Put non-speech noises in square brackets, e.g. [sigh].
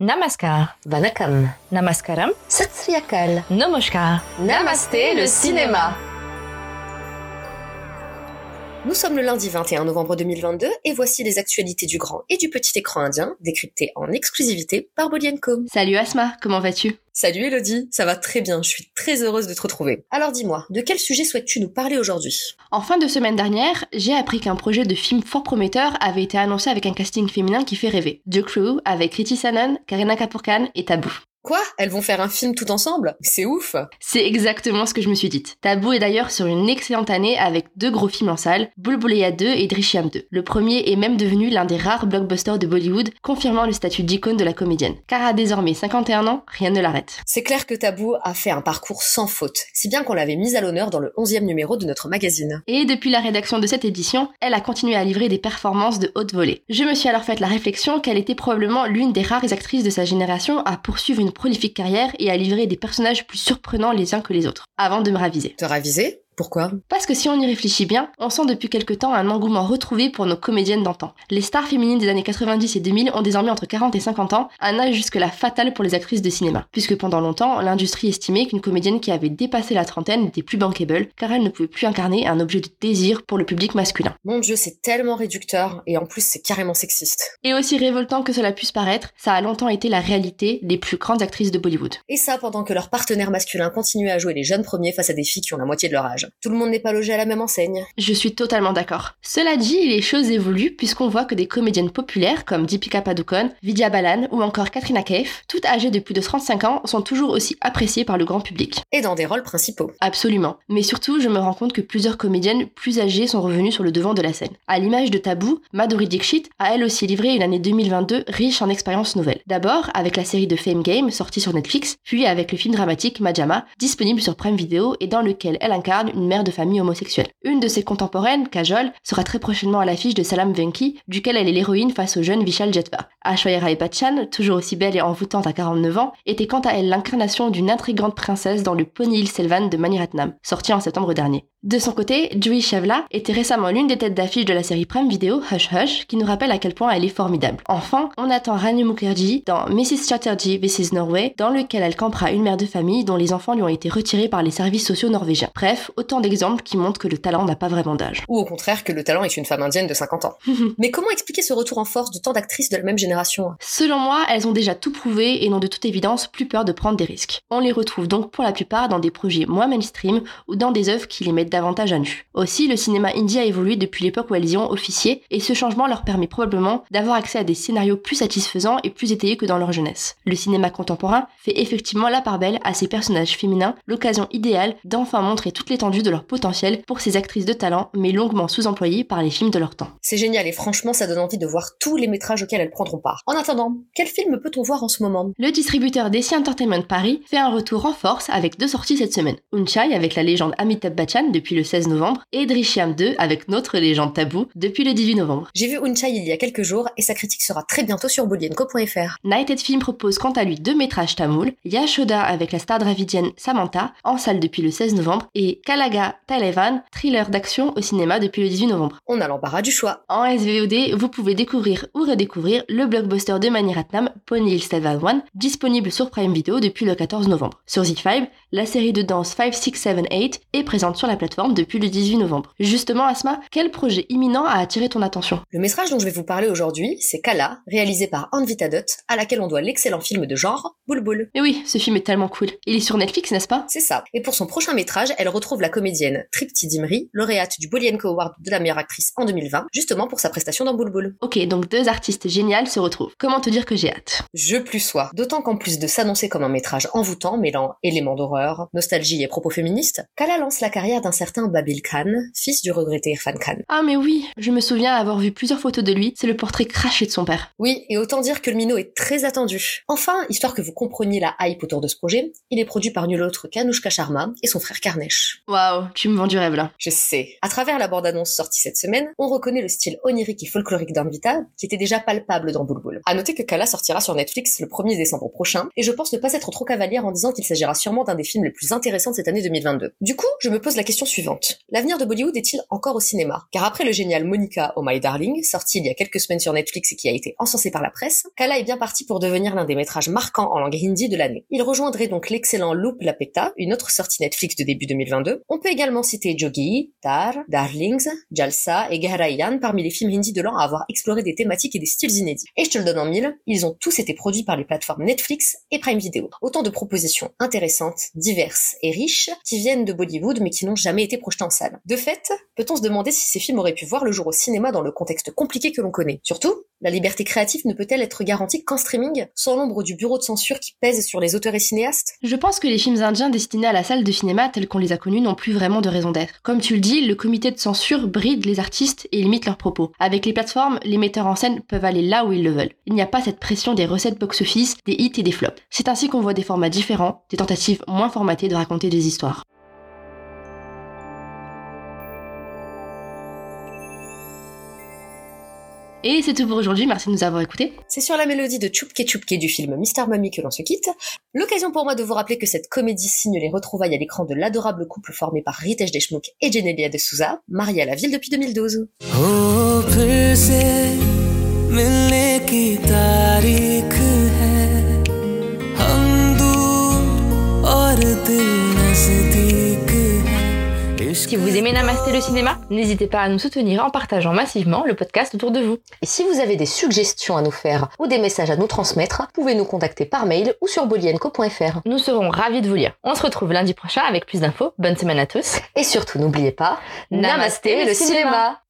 Namaskar. Vanakam. Namaskaram. Satsriyakal. Namaskar. Namasté le cinéma. Nous sommes le lundi 21 novembre 2022 et voici les actualités du grand et du petit écran indien décryptées en exclusivité par Bolienko. Salut Asma, comment vas-tu? Salut Elodie, ça va très bien, je suis très heureuse de te retrouver. Alors dis-moi, de quel sujet souhaites-tu nous parler aujourd'hui? En fin de semaine dernière, j'ai appris qu'un projet de film fort prometteur avait été annoncé avec un casting féminin qui fait rêver. The Crew avec Kriti Sanon, Karina Kapoor Khan et Taboo. Quoi? Elles vont faire un film tout ensemble? C'est ouf C'est exactement ce que je me suis dit. Taboo est d'ailleurs sur une excellente année avec deux gros films en salle, Bulbuleya 2 et Drishyam 2. Le premier est même devenu l'un des rares blockbusters de Bollywood, confirmant le statut d'icône de la comédienne. Car à désormais 51 ans, rien ne l'arrête. C'est clair que Taboo a fait un parcours sans faute, si bien qu'on l'avait mise à l'honneur dans le 11e numéro de notre magazine. Et depuis la rédaction de cette édition, elle a continué à livrer des performances de haute volée. Je me suis alors fait la réflexion qu'elle était probablement l'une des rares actrices de sa génération à poursuivre une prolifique carrière et à livrer des personnages plus surprenants les uns que les autres, avant de me raviser. Te raviser? Pourquoi? Parce que si on y réfléchit bien, on sent depuis quelque temps un engouement retrouvé pour nos comédiennes d'antan. Les stars féminines des années 90 et 2000 ont désormais entre 40 et 50 ans, un âge jusque-là fatal pour les actrices de cinéma. Puisque pendant longtemps, l'industrie estimait qu'une comédienne qui avait dépassé la trentaine n'était plus bankable, car elle ne pouvait plus incarner un objet de désir pour le public masculin. Mon dieu, c'est tellement réducteur, et en plus c'est carrément sexiste. Et aussi révoltant que cela puisse paraître, ça a longtemps été la réalité des plus grandes actrices de Bollywood. Et ça pendant que leurs partenaires masculins continuaient à jouer les jeunes premiers face à des filles qui ont la moitié de leur âge. Tout le monde n'est pas logé à la même enseigne. Je suis totalement d'accord. Cela dit, les choses évoluent puisqu'on voit que des comédiennes populaires comme Deepika Padukone, Vidya Balan ou encore Katrina Kaif, toutes âgées de plus de 35 ans, sont toujours aussi appréciées par le grand public. Et dans des rôles principaux. Absolument. Mais surtout, je me rends compte que plusieurs comédiennes plus âgées sont revenues sur le devant de la scène. À l'image de Taboo, Madhuri Dixit a elle aussi livré une année 2022 riche en expériences nouvelles. D'abord avec la série de Fame Game sortie sur Netflix, puis avec le film dramatique Majama, disponible sur Prime Video et dans lequel elle incarne une mère de famille homosexuelle une de ses contemporaines, Kajol, sera très prochainement à l'affiche de Salam Venki, duquel elle est l'héroïne face au jeune Vishal Jetva. Ashwarya Rai Bachchan, toujours aussi belle et envoûtante à 49 ans, était quant à elle l'incarnation d'une intrigante princesse dans le Pony Hill Selvan de Maniratnam, sorti en septembre dernier. De son côté, Juhi Chevla était récemment l'une des têtes d'affiche de la série Prime Video Hush Hush, qui nous rappelle à quel point elle est formidable. Enfin, on attend Rani Mukherjee dans Mrs. Chatterjee vs Norway, dans lequel elle campera une mère de famille dont les enfants lui ont été retirés par les services sociaux norvégiens. Bref, autant d'exemples qui montrent que le talent n'a pas vraiment d'âge. Ou au contraire que le talent est une femme indienne de 50 ans. [laughs] Mais comment expliquer ce retour en force de tant d'actrices de la même génération? Selon moi, elles ont déjà tout prouvé et n'ont de toute évidence plus peur de prendre des risques. On les retrouve donc pour la plupart dans des projets moins mainstream ou dans des œuvres qui les mettent davantage à nu. Aussi, le cinéma indien a évolué depuis l'époque où elles y ont officié et ce changement leur permet probablement d'avoir accès à des scénarios plus satisfaisants et plus étayés que dans leur jeunesse. Le cinéma contemporain fait effectivement la part belle à ces personnages féminins, l'occasion idéale d'enfin montrer toute l'étendue de leur potentiel pour ces actrices de talent mais longuement sous-employées par les films de leur temps. C'est génial et franchement ça donne envie de voir tous les métrages auxquels elles prendront part. En attendant, quel film peut-on voir en ce moment? Le distributeur DC Entertainment Paris fait un retour en force avec deux sorties cette semaine. Unchai avec la légende Amitabh Bachchan depuis le 16 novembre et Drishyam 2 avec notre légende Taboo depuis le 18 novembre. J'ai vu Unchai il y a quelques jours et sa critique sera très bientôt sur bolienko.fr. Nighted Film propose quant à lui deux métrages tamoul, Yashoda avec la star dravidienne Samantha en salle depuis le 16 novembre et Kalaga Talevan, thriller d'action au cinéma depuis le 18 novembre. On a l'embarras du choix. En SVOD, vous pouvez découvrir ou redécouvrir le blockbuster de Maniratnam Pony Hill Stalvan One, disponible sur Prime Video depuis le 14 novembre. Sur Z5, la série de danse 5, 6, 7, 8 est présente sur la plateforme depuis le 18 novembre. Justement, Asma, quel projet imminent a attiré ton attention? Le métrage dont je vais vous parler aujourd'hui, c'est Kala, réalisé par Anvita Dutt, à laquelle on doit l'excellent film de genre Boule Mais oui, ce film est tellement cool. Il est sur Netflix, n'est-ce pas? C'est ça. Et pour son prochain métrage, elle retrouve la comédienne Tripti Dimri, lauréate du Bolienko Award de la meilleure actrice en 2020, justement pour sa prestation dans Boule Ok, donc deux artistes géniales se retrouvent. Comment te dire que j'ai hâte? Je plus sois. D'autant qu'en plus de s'annoncer comme un métrage envoûtant, mêlant éléments d'horreur, nostalgie et propos féministes, Kala lance la carrière d'un certain Babil Khan, fils du regretté Irfan Khan. Ah mais oui, je me souviens avoir vu plusieurs photos de lui, c'est le portrait craché de son père. Oui, et autant dire que le minot est très attendu. Enfin, histoire que vous compreniez la hype autour de ce projet, il est produit par nul autre qu'Anushka Sharma et son frère Karnesh. Waouh, tu me vends du rêve là. Je sais. À travers la bande-annonce sortie cette semaine, on reconnaît le style onirique et folklorique d'Anvita, qui était déjà palpable dans Bulbul. À noter que Kala sortira sur Netflix le 1er décembre prochain, et je pense ne pas être trop cavalière en disant qu'il s'agira sûrement d'un des films les plus intéressants de cette année 2022. Du coup, je me pose la question suivante. L'avenir de Bollywood est-il encore au cinéma? Car après le génial Monica Oh My Darling, sorti il y a quelques semaines sur Netflix et qui a été encensé par la presse, Kala est bien parti pour devenir l'un des métrages marquants en langue hindi de l'année. Il rejoindrait donc l'excellent Loop Lapeta, une autre sortie Netflix de début 2022. On peut également citer Jogi, Dar, Darlings, Jalsa et Garayan parmi les films hindi de l'an à avoir exploré des thématiques et des styles inédits. Et je te le donne en mille, ils ont tous été produits par les plateformes Netflix et Prime Video. Autant de propositions intéressantes, diverses et riches qui viennent de Bollywood mais qui n'ont jamais été projetées en salle. De fait, peut-on se demander si ces films auraient pu voir le jour au cinéma dans le contexte compliqué que l'on connaît? Surtout, la liberté créative ne peut-elle être garantie qu'en streaming, sans l'ombre du bureau de censure qui pèse sur les auteurs et cinéastes? Je pense que les films indiens destinés à la salle de cinéma tels qu'on les a connus n'ont plus vraiment de raison d'être. Comme tu le dis, le comité de censure bride les artistes et limite leurs propos. Avec les plateformes, les metteurs en scène peuvent aller là où ils le veulent. Il n'y a pas cette pression des recettes box-office, des hits et des flops. C'est ainsi qu'on voit des formats différents, des tentatives moins formatées de raconter des histoires. Et c'est tout pour aujourd'hui, merci de nous avoir écoutés. C'est sur la mélodie de Chupke Chupke du film Mister Mummy que l'on se quitte. L'occasion pour moi de vous rappeler que cette comédie signe les retrouvailles à l'écran de l'adorable couple formé par Ritesh Deshmukh et Genelia de Souza, mariés à la ville depuis 2012. हो Aimez Namasté le cinéma, n'hésitez pas à nous soutenir en partageant massivement le podcast autour de vous. Et si vous avez des suggestions à nous faire ou des messages à nous transmettre, pouvez nous contacter par mail ou sur bolienco.fr. Nous serons ravis de vous lire. On se retrouve lundi prochain avec plus d'infos. Bonne semaine à tous. Et surtout, n'oubliez pas, Namasté, le cinéma.